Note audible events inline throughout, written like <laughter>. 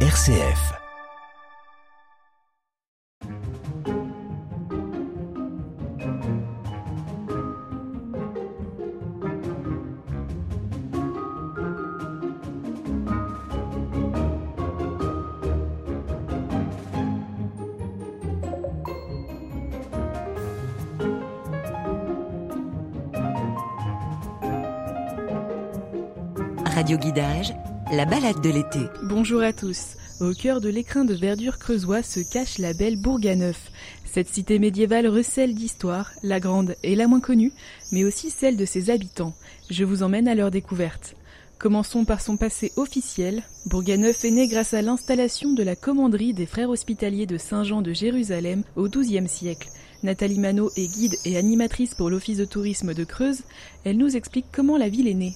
RCF. Radio Guidage, la balade de l'été. Bonjour à tous. Au cœur de l'écrin de verdure creusois se cache la belle Bourganeuf. Cette cité médiévale recèle d'histoire, la grande et la moins connue, mais aussi celle de ses habitants. Je vous emmène à leur découverte. Commençons par son passé officiel. Bourganeuf est né grâce à l'installation de la commanderie des frères hospitaliers de Saint-Jean de Jérusalem au XIIe siècle. Nathalie Manot est guide et animatrice pour l'Office de tourisme de Creuse. Elle nous explique comment la ville est née.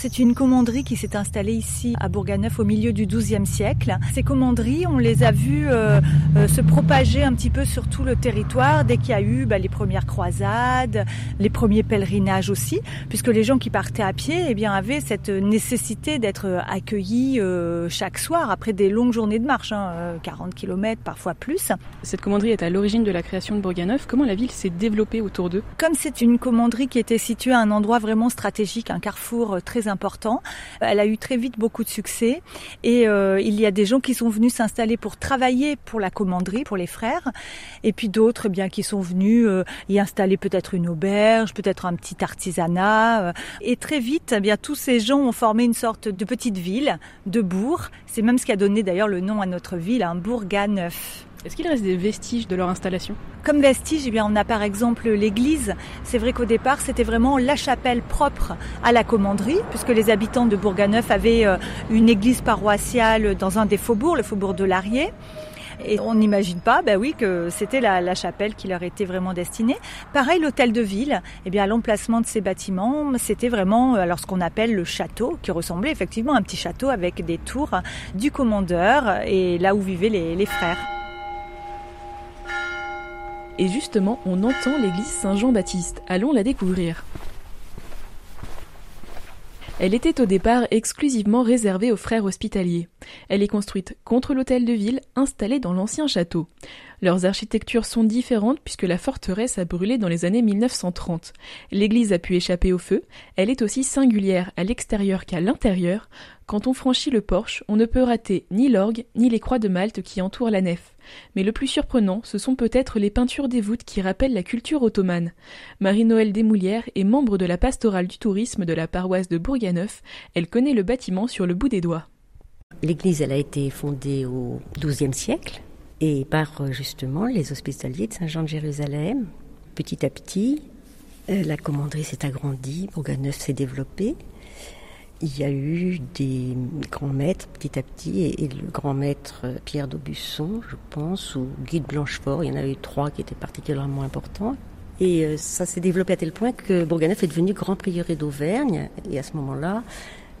C'est une commanderie qui s'est installée ici à Bourganeuf au milieu du XIIe siècle. Ces commanderies, on les a vues euh, euh, se propager un petit peu sur tout le territoire dès qu'il y a eu bah, les premières croisades, les premiers pèlerinages aussi, puisque les gens qui partaient à pied eh bien, avaient cette nécessité d'être accueillis euh, chaque soir après des longues journées de marche, hein, 40 km, parfois plus. Cette commanderie est à l'origine de la création de Bourganeuf. Comment la ville s'est développée autour d'eux? Comme c'est une commanderie qui était située à un endroit vraiment stratégique, un carrefour très important. Elle a eu très vite beaucoup de succès et euh, il y a des gens qui sont venus s'installer pour travailler pour la commanderie, pour les frères, et puis d'autres eh bien qui sont venus euh, y installer peut-être une auberge, peut-être un petit artisanat. Euh. et très vite, eh bien tous ces gens ont formé une sorte de petite ville, de bourg. C'est même ce qui a donné d'ailleurs le nom à notre ville, un Bourganeuf. Est-ce qu'il reste des vestiges de leur installation? Comme vestiges, eh bien, on a par exemple l'église. C'est vrai qu'au départ, c'était vraiment la chapelle propre à la commanderie, puisque les habitants de Bourganeuf avaient euh, une église paroissiale dans un des faubourgs, le faubourg de Larier. Et on n'imagine pas, ben oui, que c'était la, chapelle qui leur était vraiment destinée. Pareil, l'hôtel de ville, eh bien, l'emplacement de ces bâtiments, c'était vraiment euh, alors ce qu'on appelle le château, qui ressemblait effectivement à un petit château avec des tours du commandeur et là où vivaient les frères. Et justement, on entend l'église Saint-Jean-Baptiste. Allons la découvrir. Elle était au départ exclusivement réservée aux frères hospitaliers. Elle est construite contre l'hôtel de ville installé dans l'ancien château. Leurs architectures sont différentes puisque la forteresse a brûlé dans les années 1930. L'église a pu échapper au feu. Elle est aussi singulière à l'extérieur qu'à l'intérieur. Quand on franchit le porche, on ne peut rater ni l'orgue ni les croix de Malte qui entourent la nef. Mais le plus surprenant, ce sont peut-être les peintures des voûtes qui rappellent la culture ottomane. Marie-Noël Desmoulières est membre de la pastorale du tourisme de la paroisse de Bourganeuf. Elle connaît le bâtiment sur le bout des doigts. L'église, elle a été fondée au XIIe siècle et par euh, justement les hospitaliers de Saint-Jean de Jérusalem. Petit à petit, euh, la commanderie s'est agrandie, Bourganeuf s'est développé. Il y a eu des grands maîtres petit à petit, et, le grand maître euh, Pierre d'Aubusson, je pense, ou Guy de Blanchefort, il y en a eu trois qui étaient particulièrement importants. Et ça s'est développé à tel point que Bourganeuf est devenu grand prieuré d'Auvergne, et à ce moment-là,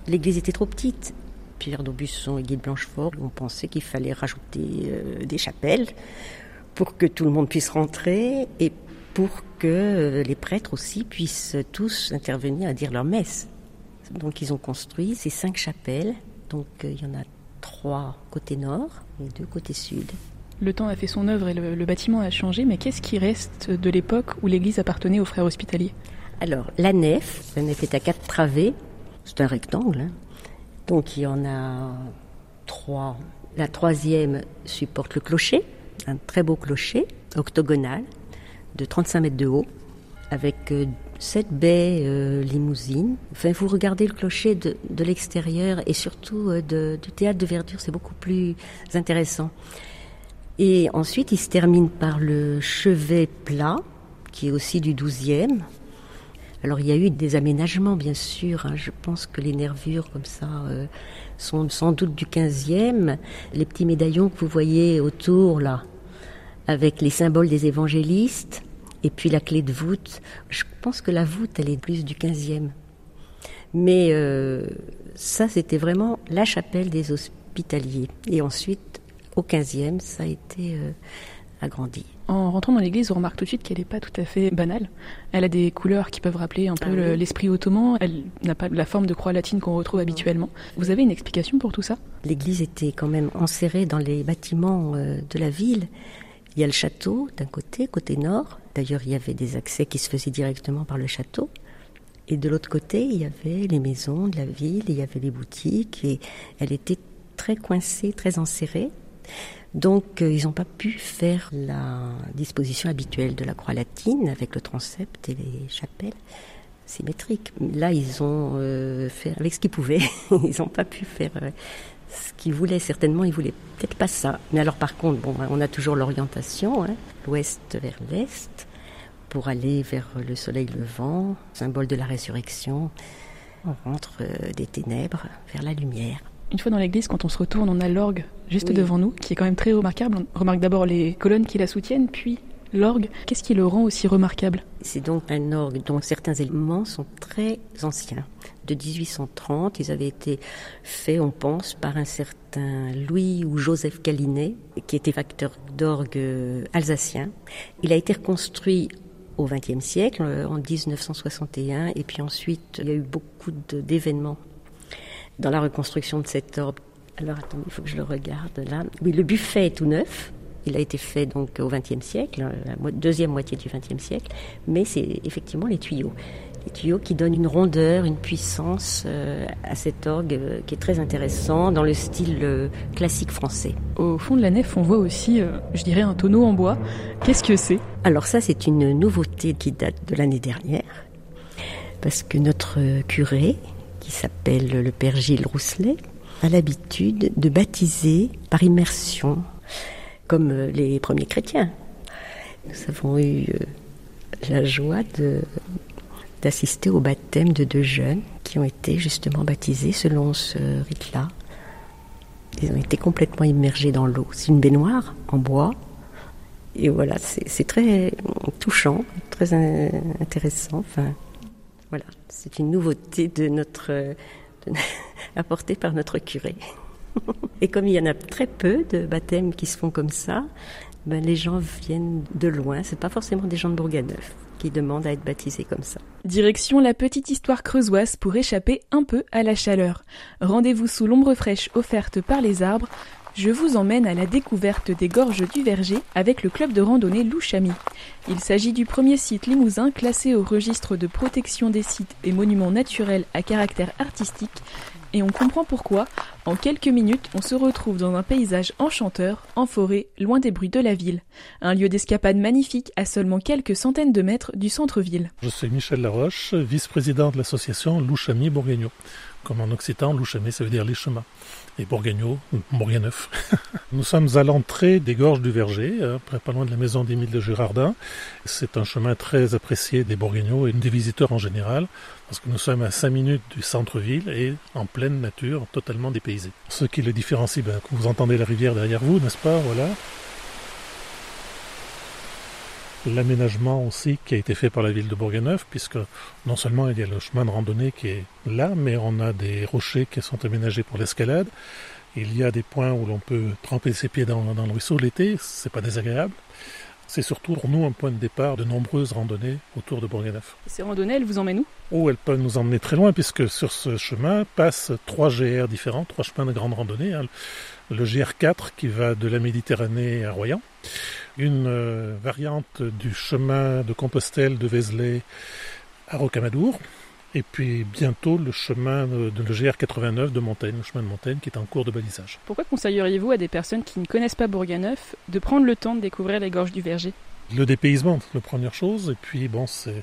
l'église était trop petite. Pierre d'Aubusson et Guy de Blanchefort ont pensé qu'il fallait rajouter euh, des chapelles pour que tout le monde puisse rentrer et pour que euh, les prêtres aussi puissent tous intervenir à dire leur messe. Donc ils ont construit ces cinq chapelles. Donc euh, il y en a trois côté nord et deux côté sud. Le temps a fait son œuvre et le, bâtiment a changé, mais qu'est-ce qui reste de l'époque où l'église appartenait aux frères hospitaliers? Alors, la nef, la nef est à quatre travées, c'est un rectangle, hein. Donc il y en a trois. La troisième supporte le clocher, un très beau clocher octogonal de 35 mètres de haut, avec euh, sept baies euh, limousines. Enfin, vous regardez le clocher de, l'extérieur et surtout euh, du théâtre de verdure, c'est beaucoup plus intéressant. Et ensuite, il se termine par le chevet plat, qui est aussi du 12e, alors il y a eu des aménagements, bien sûr. Hein. Je pense que les nervures comme ça euh, sont sans doute du 15e. Les petits médaillons que vous voyez autour là, avec les symboles des évangélistes, et puis la clé de voûte. Je pense que la voûte, elle est plus du 15e. Mais euh, ça, c'était vraiment la chapelle des hospitaliers. Et ensuite, au 15e, ça a été euh, En rentrant dans l'église, on remarque tout de suite qu'elle n'est pas tout à fait banale. Elle a des couleurs qui peuvent rappeler un peu Ah oui. l'esprit ottoman. Elle n'a pas la forme de croix latine qu'on retrouve habituellement. Vous avez une explication pour tout ça? L'église était quand même enserrée dans les bâtiments euh, de la ville. Il y a le château d'un côté, côté nord. D'ailleurs, il y avait des accès qui se faisaient directement par le château. Et de l'autre côté, il y avait les maisons de la ville, il y avait les boutiques, et elle était très coincée, très enserrée. Donc, euh, ils n'ont pas pu faire la disposition habituelle de la croix latine avec le transept et les chapelles symétriques. Là, ils ont euh, fait avec ce qu'ils pouvaient. <laughs> ils n'ont pas pu faire euh, ce qu'ils voulaient. Certainement, ils voulaient peut-être pas ça. Mais alors, par contre, on a toujours l'orientation, hein, l'ouest vers l'est, pour aller vers le soleil levant, symbole de la résurrection. On rentre des ténèbres vers la lumière. Une fois dans l'église, quand on se retourne, on a l'orgue juste Oui. devant nous, qui est quand même très remarquable. On remarque d'abord les colonnes qui la soutiennent, puis l'orgue. Qu'est-ce qui le rend aussi remarquable? C'est donc un orgue dont certains éléments sont très anciens, de 1830. Ils avaient été faits, on pense, par un certain Louis ou Joseph Galinet, qui était facteur d'orgue euh, alsacien. Il a été reconstruit au XXe siècle, euh, en 1961, et puis ensuite, il y a eu beaucoup d'événements dans la reconstruction de cet orgue. Alors attendez, il faut que je le regarde là. Oui, le buffet est tout neuf. Il a été fait donc au XXe siècle, euh, la deuxième moitié du XXe siècle, mais c'est effectivement les tuyaux. Les tuyaux qui donnent une rondeur, une puissance euh, à cet orgue euh, qui est très intéressant dans le style euh, classique français. Au fond de la nef, on voit aussi, je dirais, un tonneau en bois. Qu'est-ce que c'est? Alors ça, c'est une nouveauté qui date de l'année dernière, parce que notre curé, qui s'appelle le père Gilles Rousselet, a l'habitude de baptiser par immersion, comme euh, les premiers chrétiens. Nous avons eu euh, la joie de d'assister au baptême de deux jeunes qui ont été justement baptisés selon ce rite-là. Ils ont été complètement immergés dans l'eau. C'est une baignoire en bois et voilà, c'est très touchant, très intéressant. Voilà, c'est une nouveauté de notre euh, <laughs> apportée par notre curé. <laughs> Et comme il y en a très peu de baptêmes qui se font comme ça, ben les gens viennent de loin. C'est pas forcément des gens de Bourganeuf qui demandent à être baptisés comme ça. Direction la petite histoire creusoise pour échapper un peu à la chaleur. Rendez-vous sous l'ombre fraîche offerte par les arbres. Je vous emmène à la découverte des gorges du Verger avec le club de randonnée Louchami. Il s'agit du premier site limousin classé au registre de protection des sites et monuments naturels à caractère artistique. Et on comprend pourquoi, en quelques minutes, on se retrouve dans un paysage enchanteur, en forêt, loin des bruits de la ville. Un lieu d'escapade magnifique à seulement quelques centaines de mètres du centre-ville. Je suis Michel Laroche, vice-président de l'association Louchami Bourguignon. Comme en occitan, Louchami, ça veut dire les chemins. Et Bourguignon, Bourguigneuf. <laughs> Nous sommes à l'entrée des gorges du Verger, près pas loin de la maison d'Émile de Girardin. C'est un chemin très apprécié des Bourguignons et des visiteurs en général, parce que nous sommes à 5 minutes du centre-ville et en pleine nature, totalement dépaysé. Ce qui le différencie, ben, vous entendez la rivière derrière vous, n'est-ce pas? Voilà. L'aménagement aussi qui a été fait par la ville de Bourganeuf, puisque non seulement il y a le chemin de randonnée qui est là, mais on a des rochers qui sont aménagés pour l'escalade. Il y a des points où l'on peut tremper ses pieds dans, dans le ruisseau l'été, c'est pas désagréable. C'est surtout pour nous un point de départ de nombreuses randonnées autour de Bourganeuf. Ces randonnées, elles vous emmènent où? Oh, elles peuvent nous emmener très loin, puisque sur ce chemin passent trois GR différents, trois chemins de grande randonnée. hein. Le GR4 qui va de la Méditerranée à Royan, une euh, variante du chemin de Compostelle de Vézelay à Rocamadour, et puis bientôt le chemin de, de le GR89 de Montaigne, le chemin de Montaigne qui est en cours de balisage. Pourquoi conseilleriez-vous à des personnes qui ne connaissent pas Bourganeuf de prendre le temps de découvrir les gorges du Verger? Le dépaysement, la première chose, et puis bon, c'est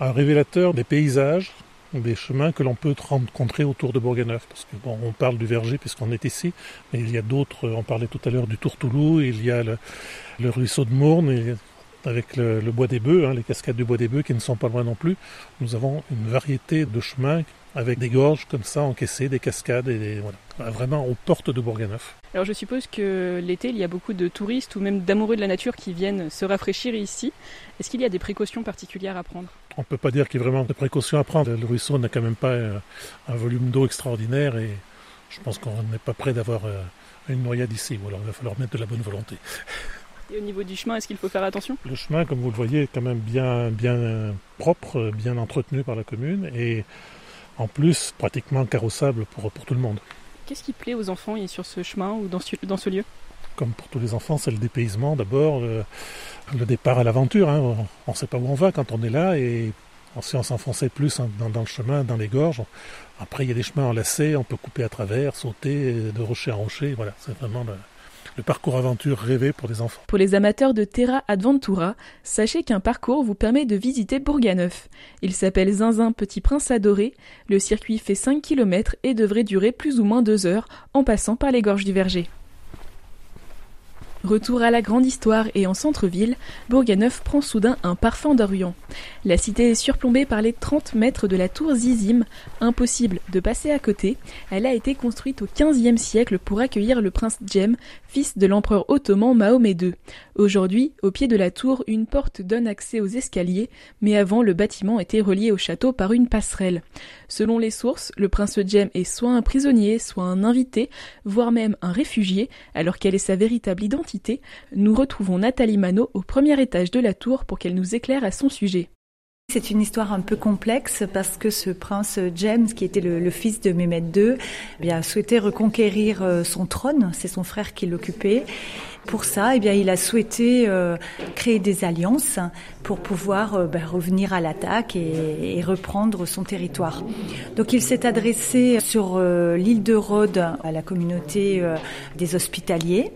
un révélateur des paysages, des chemins que l'on peut rencontrer autour de Bourganeuf. Parce que on parle du Verger puisqu'on est ici, mais il y a d'autres, on parlait tout à l'heure du Tourtoulou, il y a le, ruisseau de Mourne, avec le, le bois des bœufs, hein, les cascades du bois des bœufs qui ne sont pas loin non plus. Nous avons une variété de chemins avec des gorges comme ça encaissées, des cascades, et des, voilà, vraiment aux portes de Bourganeuf. Alors je suppose que l'été, il y a beaucoup de touristes ou même d'amoureux de la nature qui viennent se rafraîchir ici. Est-ce qu'il y a des précautions particulières à prendre? On ne peut pas dire qu'il y a vraiment de précautions à prendre. Le ruisseau n'a quand même pas euh, un volume d'eau extraordinaire et je pense qu'on n'est pas prêt d'avoir euh, une noyade ici, ou alors il va falloir mettre de la bonne volonté. <laughs> Et au niveau du chemin, est-ce qu'il faut faire attention? Le chemin, comme vous le voyez, est quand même bien, bien propre, bien entretenu par la commune et en plus pratiquement carrossable pour, pour tout le monde. Qu'est-ce qui plaît aux enfants sur ce chemin ou dans ce, dans ce lieu? Comme pour tous les enfants, c'est le dépaysement d'abord, le, départ à l'aventure. Hein. On ne sait pas où on va quand on est là et si on s'enfonçait plus dans, dans, le chemin, dans les gorges, après il y a des chemins enlacés, on peut couper à travers, sauter de rocher en rocher. Voilà, c'est vraiment le, le parcours aventure rêvé pour des enfants. Pour les amateurs de Terra Adventura, sachez qu'un parcours vous permet de visiter Bourganeuf. Il s'appelle Zinzin Petit Prince Adoré. Le circuit fait 5 km et devrait durer plus ou moins 2 heures en passant par les gorges du Verger. Retour à la grande histoire et en centre-ville, Bourganeuf prend soudain un parfum d'Orient. La cité est surplombée par les 30 mètres de la tour Zizim, impossible de passer à côté. Elle a été construite au XVe siècle pour accueillir le prince Djem, fils de l'empereur ottoman Mahomet II. Aujourd'hui, au pied de la tour, une porte donne accès aux escaliers, mais avant le bâtiment était relié au château par une passerelle. Selon les sources, le prince Djem est soit un prisonnier, soit un invité, voire même un réfugié, alors quelle est sa véritable identité? Nous retrouvons Nathalie Manot au premier étage de la tour pour qu'elle nous éclaire à son sujet. C'est une histoire un peu complexe parce que ce prince James, qui était le, fils de Mehmet II, eh bien, souhaitait reconquérir euh, son trône. C'est son frère qui l'occupait. Pour ça, eh bien, il a souhaité euh, créer des alliances pour pouvoir euh, ben, revenir à l'attaque et, reprendre son territoire. Donc, il s'est adressé sur l'île de Rhodes à la communauté des hospitaliers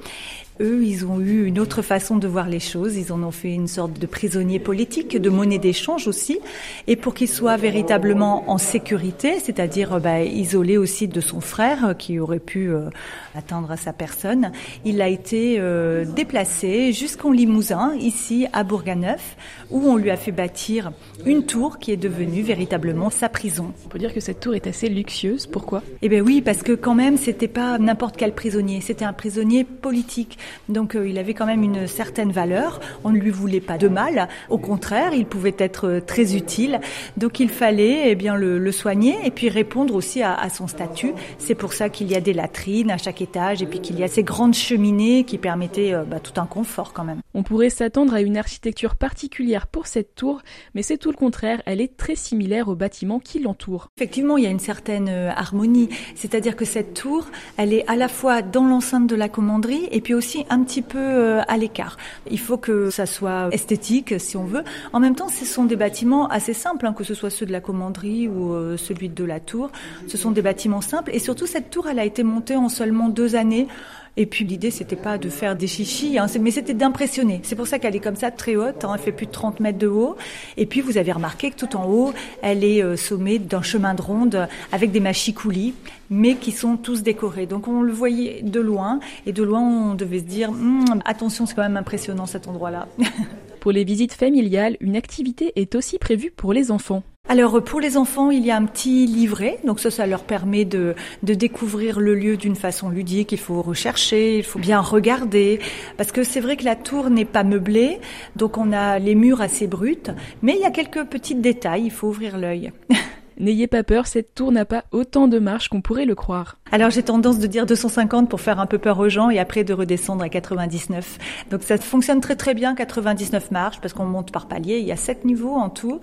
eux, ils ont eu une autre façon de voir les choses. Ils en ont fait une sorte de prisonnier politique, de monnaie d'échange aussi. Et pour qu'il soit véritablement en sécurité, c'est-à-dire bah, isolé aussi de son frère qui aurait pu euh, atteindre à sa personne, il a été euh, déplacé jusqu'en Limousin, ici à Bourganeuf, où on lui a fait bâtir une tour qui est devenue véritablement sa prison. On peut dire que cette tour est assez luxueuse. Pourquoi? Eh bien oui, parce que quand même, c'était pas n'importe quel prisonnier. C'était un prisonnier politique. Donc euh, il avait quand même une certaine valeur. On ne lui voulait pas de mal. Au contraire, il pouvait être euh, très utile. Donc il fallait eh bien le, le, soigner et puis répondre aussi à, à son statut. C'est pour ça qu'il y a des latrines à chaque étage et puis qu'il y a ces grandes cheminées qui permettaient euh, bah, tout un confort quand même. On pourrait s'attendre à une architecture particulière pour cette tour, mais c'est tout le contraire. Elle est très similaire aux bâtiments qui l'entourent. Effectivement, il y a une certaine harmonie. C'est-à-dire que cette tour, elle est à la fois dans l'enceinte de la commanderie et puis aussi un petit peu euh, à l'écart. Il faut que ça soit esthétique, si on veut. En même temps, ce sont des bâtiments assez simples, hein, que ce soit ceux de la commanderie ou euh, celui de la tour. Ce sont des bâtiments simples. Et surtout, cette tour, elle a été montée en seulement deux années. Et puis l'idée, c'était pas de faire des chichis, hein, mais c'était d'impressionner. C'est pour ça qu'elle est comme ça, très haute. Hein, elle fait plus de 30 mètres de haut. Et puis vous avez remarqué que tout en haut, elle est euh, sommée d'un chemin de ronde avec des machicoulis, mais qui sont tous décorés. Donc on le voyait de loin, et de loin on devait se dire hum, attention, c'est quand même impressionnant cet endroit-là. <laughs> pour les visites familiales, une activité est aussi prévue pour les enfants. Alors pour les enfants, il y a un petit livret, donc ça, ça leur permet de, de découvrir le lieu d'une façon ludique. Il faut rechercher, il faut bien regarder, parce que c'est vrai que la tour n'est pas meublée, donc on a les murs assez bruts, mais il y a quelques petits détails, il faut ouvrir l'œil. <laughs> N'ayez pas peur, cette tour n'a pas autant de marches qu'on pourrait le croire. Alors j'ai tendance de dire 250 pour faire un peu peur aux gens et après de redescendre à 99. Donc ça fonctionne très très bien 99 marches parce qu'on monte par palier, il y a 7 niveaux en tout.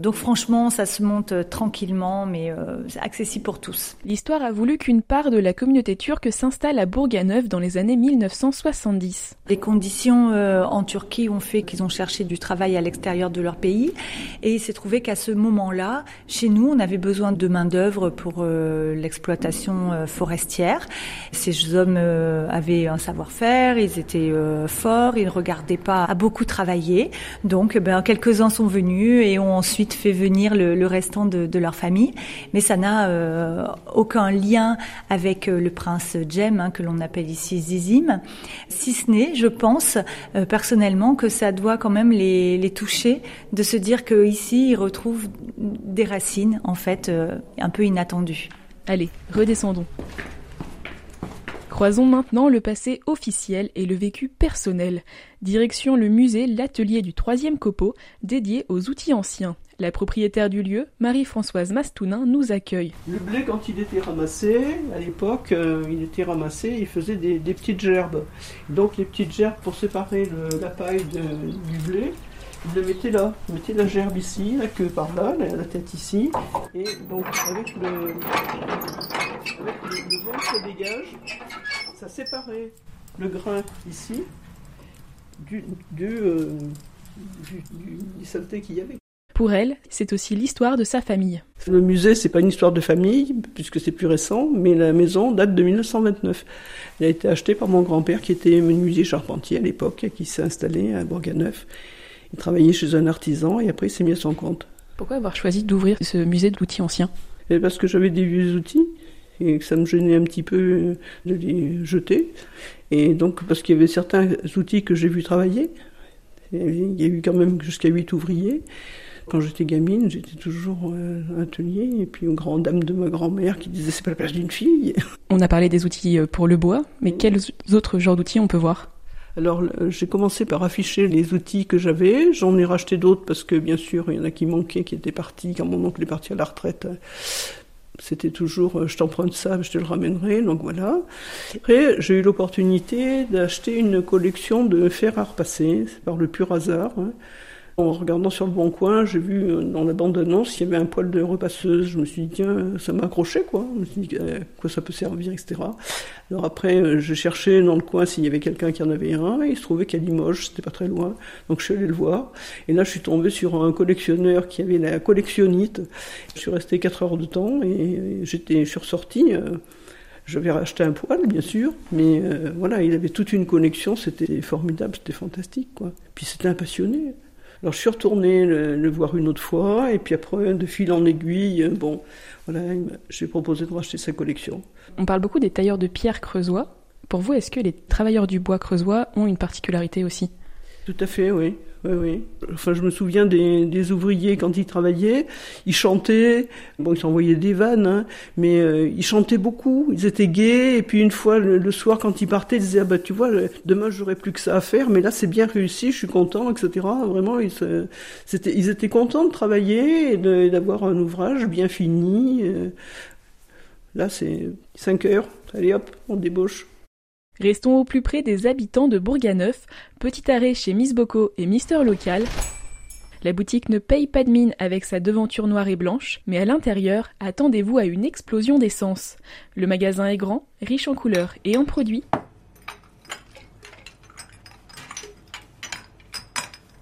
Donc franchement ça se monte euh, tranquillement mais euh, c'est accessible pour tous. L'histoire a voulu qu'une part de la communauté turque s'installe à Bourganeuf dans les années 1970. Les conditions euh, en Turquie ont fait qu'ils ont cherché du travail à l'extérieur de leur pays et il s'est trouvé qu'à ce moment-là, chez nous, on avait besoin de main-d'œuvre pour euh, l'exploitation euh, forestière. Ces hommes euh, avaient un savoir-faire, ils étaient forts, ils ne regardaient pas à beaucoup travailler. Donc, ben, quelques-uns sont venus et ont ensuite fait venir le, restant de, leur famille. Mais ça n'a aucun lien avec le prince Jem, hein, que l'on appelle ici Zizim, si ce n'est, je pense personnellement, que ça doit quand même les, les toucher de se dire qu'ici, ils retrouvent des racines en fait euh, un peu inattendu. Allez, redescendons. Croisons maintenant le passé officiel et le vécu personnel. Direction le musée L'Atelier du troisième copeau, dédié aux outils anciens. La propriétaire du lieu, Marie-Françoise Mastounin, nous accueille. Le blé, quand il était ramassé, à l'époque, euh, il était ramassé, il faisait des, petites gerbes. Donc les petites gerbes, pour séparer la paille du blé, le mettait là. Il mettait la gerbe ici, la queue par là, la, tête ici. Et donc avec le, avec le, vent qui dégage, ça séparait le grain ici du, du, euh, du, du saleté qu'il y avait. Pour elle, c'est aussi l'histoire de sa famille. Le musée, c'est pas une histoire de famille, puisque c'est plus récent, mais la maison date de 1929. Elle a été achetée par mon grand-père, qui était menuisier charpentier à l'époque, et qui s'est installé à Bourganeuf. Il travaillait chez un artisan, et après il s'est mis à son compte. Pourquoi avoir choisi d'ouvrir ce musée d'outils anciens Parce que j'avais des vieux outils, et que ça me gênait un petit peu de les jeter. Et donc, parce qu'il y avait certains outils que j'ai vu travailler, il y a eu quand même jusqu'à 8 ouvriers. Quand j'étais gamine, j'étais toujours à l'atelier, et puis aux grandes dames de ma grand-mère qui disait c'est pas la place d'une fille. On a parlé des outils euh, pour le bois, mais quels autres genres d'outils on peut voir? Alors j'ai commencé par afficher les outils que j'avais, j'en ai racheté d'autres parce que bien sûr il y en a qui manquaient, qui étaient partis, quand mon oncle est parti à la retraite, c'était toujours euh, je t'emprunte ça, je te le ramènerai, donc voilà. Après j'ai eu l'opportunité d'acheter une collection de fer à repasser, par le pur hasard. Hein. En regardant sur le bon coin, j'ai vu euh, dans la bande-annonce, il y avait un poêle de repasseuse. Je me suis dit, tiens, ça m'a accroché, quoi. Je me suis dit, à quoi ça peut servir, etc. Alors après, euh, je cherchais dans le coin s'il y avait quelqu'un qui en avait un. Il se trouvait qu'à Limoges, c'était pas très loin. Donc je suis allé le voir. Et là, je suis tombé sur un collectionneur qui avait la collectionnite. Je suis resté 4 heures de temps et j'étais, je suis ressorti. Euh, j'avais racheté un poêle, bien sûr, mais voilà, il avait toute une connexion, c'était formidable, c'était fantastique. Puis c'était un passionné. Alors je suis retourné le, voir une autre fois, et puis après, de fil en aiguille, bon, voilà, j'ai proposé de racheter sa collection. On parle beaucoup des tailleurs de pierre creusois. Pour vous, est-ce que les travailleurs du bois creusois ont une particularité aussi? Tout à fait, oui. Oui, oui. Enfin, je me souviens des, ouvriers quand ils travaillaient, ils chantaient. Bon, ils s'envoyaient des vannes, hein, mais euh, ils chantaient beaucoup. Ils étaient gais. Et puis une fois le, soir, quand ils partaient, ils disaient ah bah tu vois, demain j'aurai plus que ça à faire, mais là c'est bien réussi, je suis content, etc. Vraiment, ils, c'était, ils étaient contents de travailler et d'avoir un ouvrage bien fini. Euh. Là, c'est 5 heures. Allez hop, on débauche. Restons au plus près des habitants de Bourganeuf. Petit arrêt chez Miss Boko et Mister Local. La boutique ne paye pas de mine avec sa devanture noire et blanche, mais à l'intérieur, attendez-vous à une explosion d'essence. Le magasin est grand, riche en couleurs et en produits.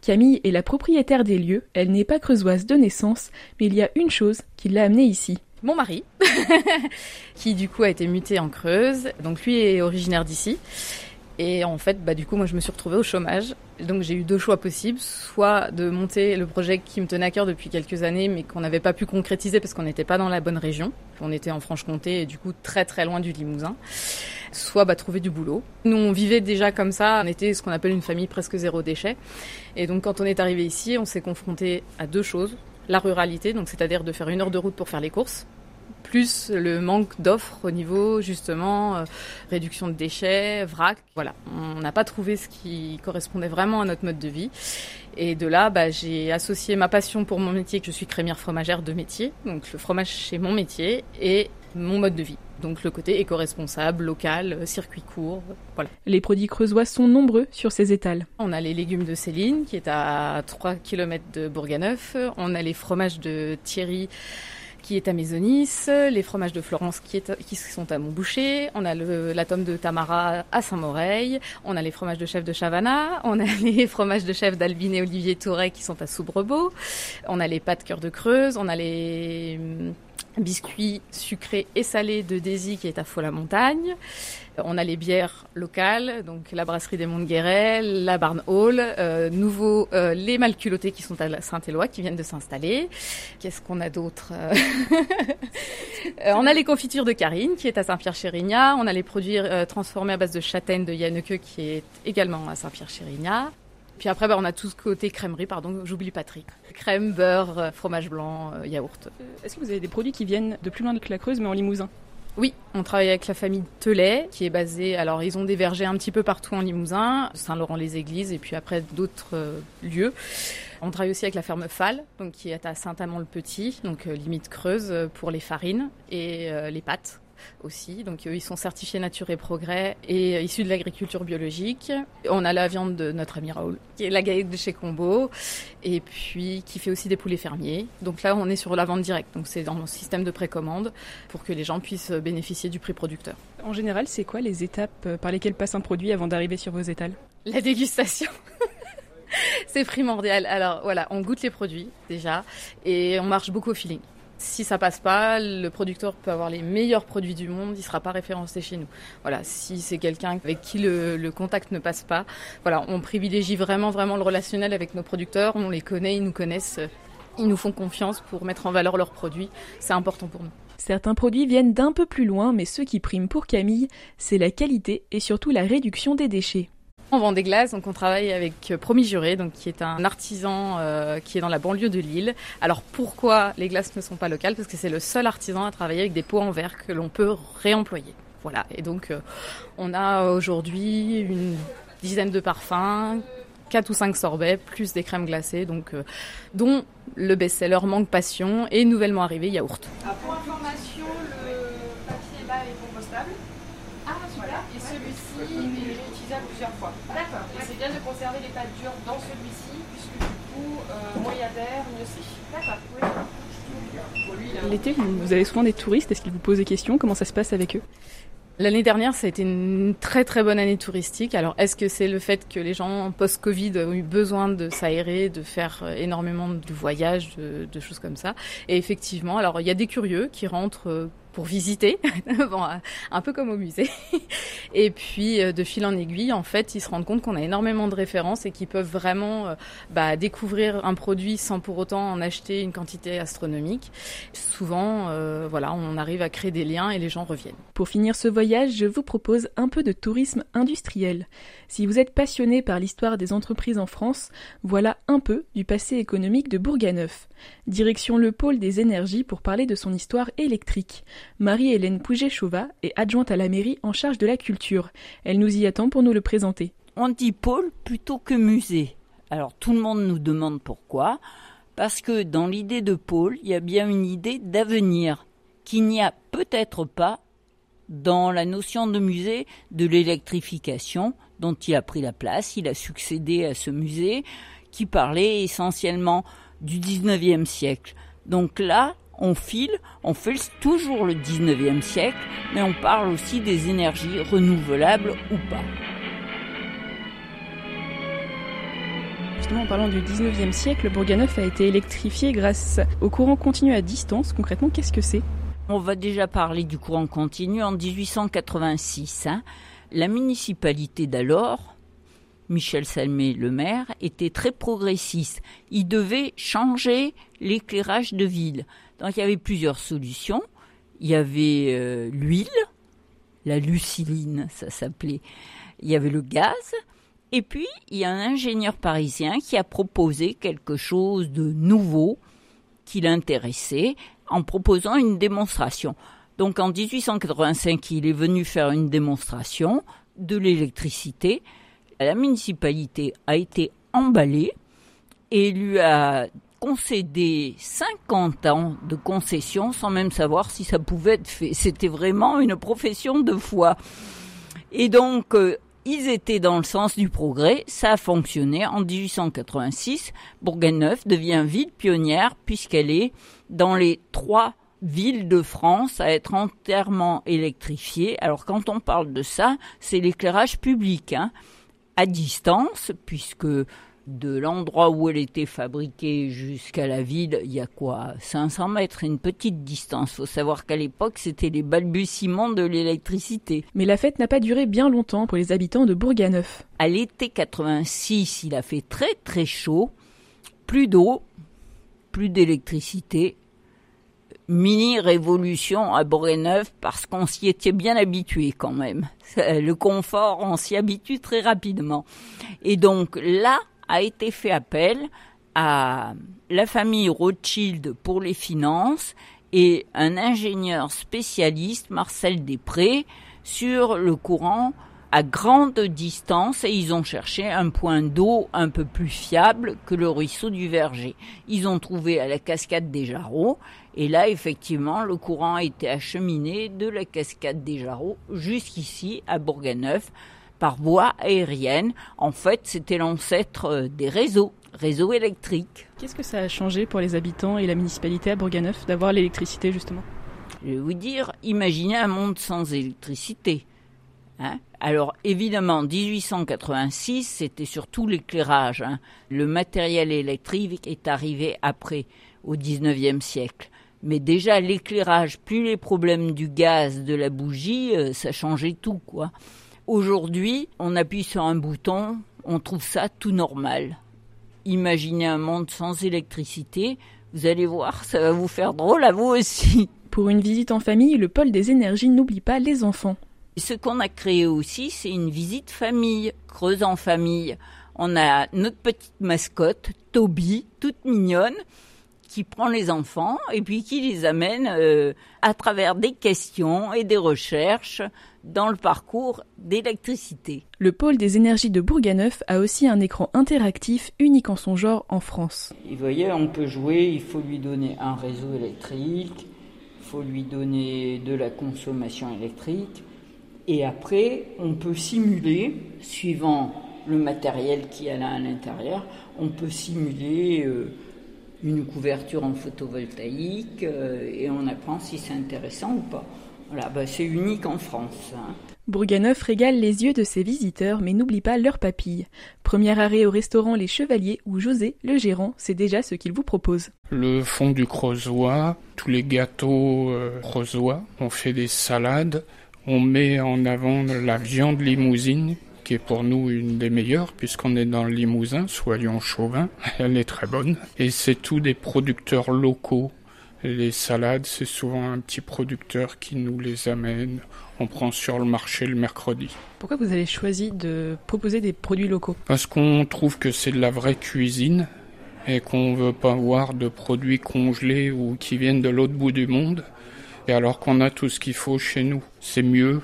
Camille est la propriétaire des lieux, elle n'est pas creusoise de naissance, mais il y a une chose qui l'a amenée ici mon mari, <laughs> qui du coup a été muté en Creuse. Donc lui est originaire d'ici. Et en fait, bah, du coup, moi, je me suis retrouvée au chômage. Donc, j'ai eu deux choix possibles. Soit de monter le projet qui me tenait à cœur depuis quelques années, mais qu'on n'avait pas pu concrétiser parce qu'on n'était pas dans la bonne région. On était en Franche-Comté et du coup, très très loin du Limousin. Soit bah, trouver du boulot. Nous, on vivait déjà comme ça. On était ce qu'on appelle une famille presque zéro déchet. Et donc, quand on est arrivé ici, on s'est confronté à deux choses la ruralité, donc c'est-à-dire de faire une heure de route pour faire les courses, plus le manque d'offres au niveau justement euh, réduction de déchets, vrac. Voilà, on n'a pas trouvé ce qui correspondait vraiment à notre mode de vie. Et de là, bah, j'ai associé ma passion pour mon métier, que je suis crémière fromagère de métier, donc le fromage c'est mon métier, mon mode de vie. Donc le côté éco-responsable, local, euh, circuit court, voilà. Les produits creusois sont nombreux sur ces étals. On a les légumes de Céline, qui est à 3 km de Bourganeuf. On a les fromages de Thierry, qui est à Maisonis, les fromages de Florence qui, est, qui sont à Montboucher, on a le, la tome de Tamara à Saint-Moreil, on a les fromages de chef de Chavana, on a <laughs> les fromages de chef d'Albine et Olivier Touret qui sont à Soubrebeau, on a les pâtes cœur de Creuse, on a les biscuits sucrés et salés de Daisy qui est à Faux-la-Montagne. On a les bières locales, donc la brasserie des Monts de la Barn Hall, euh, nouveau euh, les Malculottés qui sont à Saint-Éloi qui viennent de s'installer. Qu'est-ce qu'on a d'autre euh, <laughs> On a les confitures de Karine qui est à Saint-Pierre-Chérignat. On a les produits transformés à base de châtaigne de Yanneke qui est également à Saint-Pierre-Chérignat. Puis après, bah, on a tout ce côté crèmerie, pardon, j'oublie Patrick. Crème, beurre, fromage blanc, yaourt. Est-ce que vous avez des produits qui viennent de plus loin que la Creuse, mais en Limousin? Oui, on travaille avec la famille Telet, qui est basée. Alors, ils ont des vergers un petit peu partout en Limousin, Saint-Laurent-les-Églises, et puis après d'autres euh, lieux. On travaille aussi avec la ferme Fall, donc qui est à Saint-Amand-le-Petit, donc euh, limite creuse pour les farines et euh, les pâtes aussi. Donc ils sont certifiés Nature et Progrès et issus de l'agriculture biologique. On a la viande de notre ami Raoul, qui est la galette de chez Combo, et puis qui fait aussi des poulets fermiers. Donc là, on est sur la vente directe. Donc c'est dans le système de précommande pour que les gens puissent bénéficier du prix producteur. En général, c'est quoi les étapes par lesquelles passe un produit avant d'arriver sur vos étals? La dégustation. <laughs> c'est primordial. Alors voilà, on goûte les produits déjà et on marche beaucoup au feeling. Si ça passe pas, le producteur peut avoir les meilleurs produits du monde, il sera pas référencé chez nous. Voilà, si c'est quelqu'un avec qui le, contact ne passe pas, voilà, on privilégie vraiment vraiment le relationnel avec nos producteurs, on les connaît, ils nous connaissent, ils nous font confiance pour mettre en valeur leurs produits, c'est important pour nous. Certains produits viennent d'un peu plus loin, mais ce qui prime pour Camille, c'est la qualité et surtout la réduction des déchets. On vend des glaces, donc on travaille avec euh, Promis Juré, donc qui est un artisan euh, qui est dans la banlieue de Lille. Alors pourquoi les glaces ne sont pas locales? Parce que c'est le seul artisan à travailler avec des pots en verre que l'on peut réemployer. Voilà. Et donc euh, on a aujourd'hui une dizaine de parfums, 4 ou 5 sorbets, plus des crèmes glacées, donc dont le best-seller Manque Passion et nouvellement arrivé Yaourt. Ah, information, le papier là est compostable. Et celui-ci plusieurs fois. D'accord. c'est bien de conserver les pâtes dures dans celui-ci, puisque du coup, euh, moins il y a d'air, mieux c'est. D'accord. L'été, vous avez souvent des touristes. Est-ce qu'ils vous posent des questions? Comment ça se passe avec eux? L'année dernière, ça a été une très très bonne année touristique. Alors, est-ce que c'est le fait que les gens post-Covid ont eu besoin de s'aérer, de faire euh, énormément de voyages, de, de, choses comme ça? Et effectivement, alors il y a des curieux qui rentrent euh, pour visiter, <laughs> bon, un peu comme au musée. et puis euh, de fil en aiguille, en fait, ils se rendent compte qu'on a énormément de références et qu'ils peuvent vraiment euh, bah, découvrir un produit sans pour autant en acheter une quantité astronomique. Souvent, euh, voilà, on arrive à créer des liens et les gens reviennent. Pour finir ce voyage, je vous propose un peu de tourisme industriel. Si vous êtes passionné par l'histoire des entreprises en France, voilà un peu du passé économique de Bourganeuf. Direction le pôle des énergies pour parler de son histoire électrique. Marie-Hélène Pouget-Chauvat est adjointe à la mairie en charge de la culture. Elle nous y attend pour nous le présenter. On dit pôle plutôt que musée. Alors tout le monde nous demande pourquoi. Parce que dans l'idée de pôle, il y a bien une idée d'avenir qu'il n'y a peut-être pas dans la notion de musée de l'électrification dont il a pris la place. Il a succédé à ce musée qui parlait essentiellement du 19e siècle. Donc là, on file, on fait toujours le 19e siècle, mais on parle aussi des énergies renouvelables ou pas. Justement, en parlant du 19e siècle, Bourganeuf a été électrifié grâce au courant continu à distance. Concrètement, qu'est-ce que c'est? On va déjà parler du courant continu en 1886. Hein. La municipalité d'alors, Michel Salmé, le maire, était très progressiste. Il devait changer l'éclairage de ville. Donc il y avait plusieurs solutions. Il y avait euh, l'huile, la luciline, ça s'appelait. Il y avait le gaz. Et puis, il y a un ingénieur parisien qui a proposé quelque chose de nouveau qui l'intéressait en proposant une démonstration. Donc en 1885, il est venu faire une démonstration de l'électricité. La municipalité a été emballée et lui a concédé 50 ans de concession sans même savoir si ça pouvait être fait. C'était vraiment une profession de foi. Et donc, euh, ils étaient dans le sens du progrès, ça a fonctionné. En 1886, Bourgogne-Neuf devient ville pionnière puisqu'elle est dans les trois villes de France à être entièrement électrifiée. Alors quand on parle de ça, c'est l'éclairage public, hein, à distance, puisque de l'endroit où elle était fabriquée jusqu'à la ville, il y a quoi 500 mètres, une petite distance. Faut savoir qu'à l'époque, c'était les balbutiements de l'électricité. Mais la fête n'a pas duré bien longtemps pour les habitants de Bourganeuf. À l'été 86, il a fait très très chaud, plus d'eau, plus d'électricité. Mini révolution à Bourganeuf parce qu'on s'y était bien habitué quand même. <laughs> Le confort, on s'y habitue très rapidement. Et donc là, a été fait appel à la famille Rothschild pour les finances et un ingénieur spécialiste, Marcel Després, sur le courant à grande distance et ils ont cherché un point d'eau un peu plus fiable que le ruisseau du Verger. Ils ont trouvé à la cascade des Jarreaux et là effectivement le courant a été acheminé de la cascade des Jarreaux jusqu'ici à Bourganeuf par voie aérienne. En fait, c'était l'ancêtre euh, des réseaux, réseaux électriques. Qu'est-ce que ça a changé pour les habitants et la municipalité à Bourganeuf d'avoir l'électricité justement? Je vais vous dire, imaginez un monde sans électricité. Hein Alors évidemment, 1886, c'était surtout l'éclairage. Hein. Le matériel électrique est arrivé après, au 19e siècle. Mais déjà l'éclairage, plus les problèmes du gaz, de la bougie, euh, ça changeait tout, quoi. Aujourd'hui, on appuie sur un bouton, on trouve ça tout normal. Imaginez un monde sans électricité, vous allez voir, ça va vous faire drôle à vous aussi. Pour une visite en famille, le pôle des énergies n'oublie pas les enfants. Ce qu'on a créé aussi, c'est une visite famille, creuse en famille. On a notre petite mascotte, Toby, toute mignonne, qui prend les enfants et puis qui les amène euh, à travers des questions et des recherches dans le parcours d'électricité. Le pôle des énergies de Bourganeuf a aussi un écran interactif unique en son genre en France. vous voyez, on peut jouer, il faut lui donner un réseau électrique, il faut lui donner de la consommation électrique, et après, on peut simuler, suivant le matériel qui a là à l'intérieur, on peut simuler euh, une couverture en photovoltaïque euh, et on apprend si c'est intéressant ou pas. Voilà, bah, c'est unique en France. Hein. Bourganeuf régale les yeux de ses visiteurs, mais n'oublie pas leur papille. Premier arrêt au restaurant Les Chevaliers, où José, le gérant, sait déjà ce qu'il vous propose. Le fond du creusois, tous les gâteaux euh, creusois, on fait des salades, on met en avant la viande limousine, qui est pour nous une des meilleures, puisqu'on est dans le Limousin, soyons chauvin. <laughs> Elle est très bonne. Et c'est tous des producteurs locaux. Les salades, c'est souvent un petit producteur qui nous les amène. On prend sur le marché le mercredi. Pourquoi vous avez choisi de proposer des produits locaux? Parce qu'on trouve que c'est de la vraie cuisine et qu'on veut pas voir de produits congelés ou qui viennent de l'autre bout du monde alors qu'on a tout ce qu'il faut chez nous. C'est mieux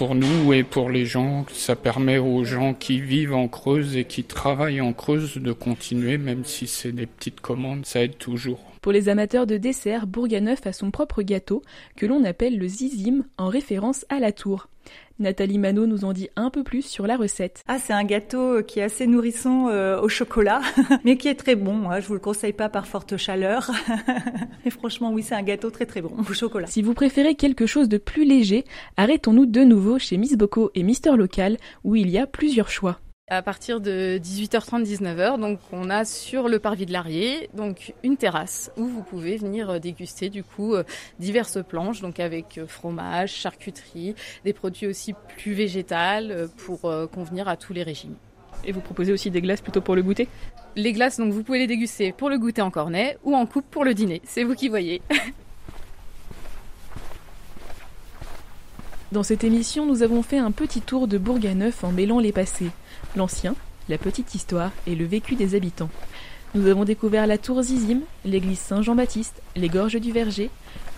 pour nous et pour les gens. Ça permet aux gens qui vivent en Creuse et qui travaillent en Creuse de continuer, même si c'est des petites commandes, ça aide toujours. Pour les amateurs de dessert, Bourganeuf a son propre gâteau que l'on appelle le zizim en référence à la tour. Nathalie Manot nous en dit un peu plus sur la recette. Ah, c'est un gâteau qui est assez nourrissant euh, au chocolat, <laughs> mais qui est très bon. Hein. Je vous le conseille pas par forte chaleur. <laughs> Et franchement, oui, c'est un gâteau très très bon au chocolat. Si vous préférez quelque chose de plus léger, arrêtons-nous de nouveau chez Miss Bocco et Mister Local, où il y a plusieurs choix à partir de 18h30 19h donc on a sur le parvis de l'Arié donc une terrasse où vous pouvez venir euh, déguster du coup euh, diverses planches donc avec euh, fromage, charcuterie, des produits aussi plus végétales pour convenir à tous les régimes. Et vous proposez aussi des glaces plutôt pour le goûter? Les glaces donc vous pouvez les déguster pour le goûter en cornet ou en coupe pour le dîner, c'est vous qui voyez. <laughs> Dans cette émission, nous avons fait un petit tour de Bourganeuf en mêlant les passés l'ancien, la petite histoire et le vécu des habitants. Nous avons découvert la tour Zizim, l'église Saint-Jean-Baptiste, les gorges du Verger,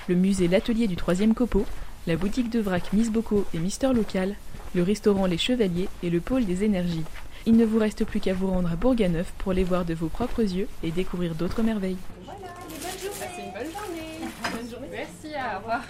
le musée L'Atelier du Troisième Copeau, la boutique de vrac Miss Bocco et Mister Local, le restaurant Les Chevaliers et le pôle des énergies. Il ne vous reste plus qu'à vous rendre à Bourganeuf pour les voir de vos propres yeux et découvrir d'autres merveilles. Voilà, bonne journée. une bonne journée. Bonne journée. Merci, au revoir.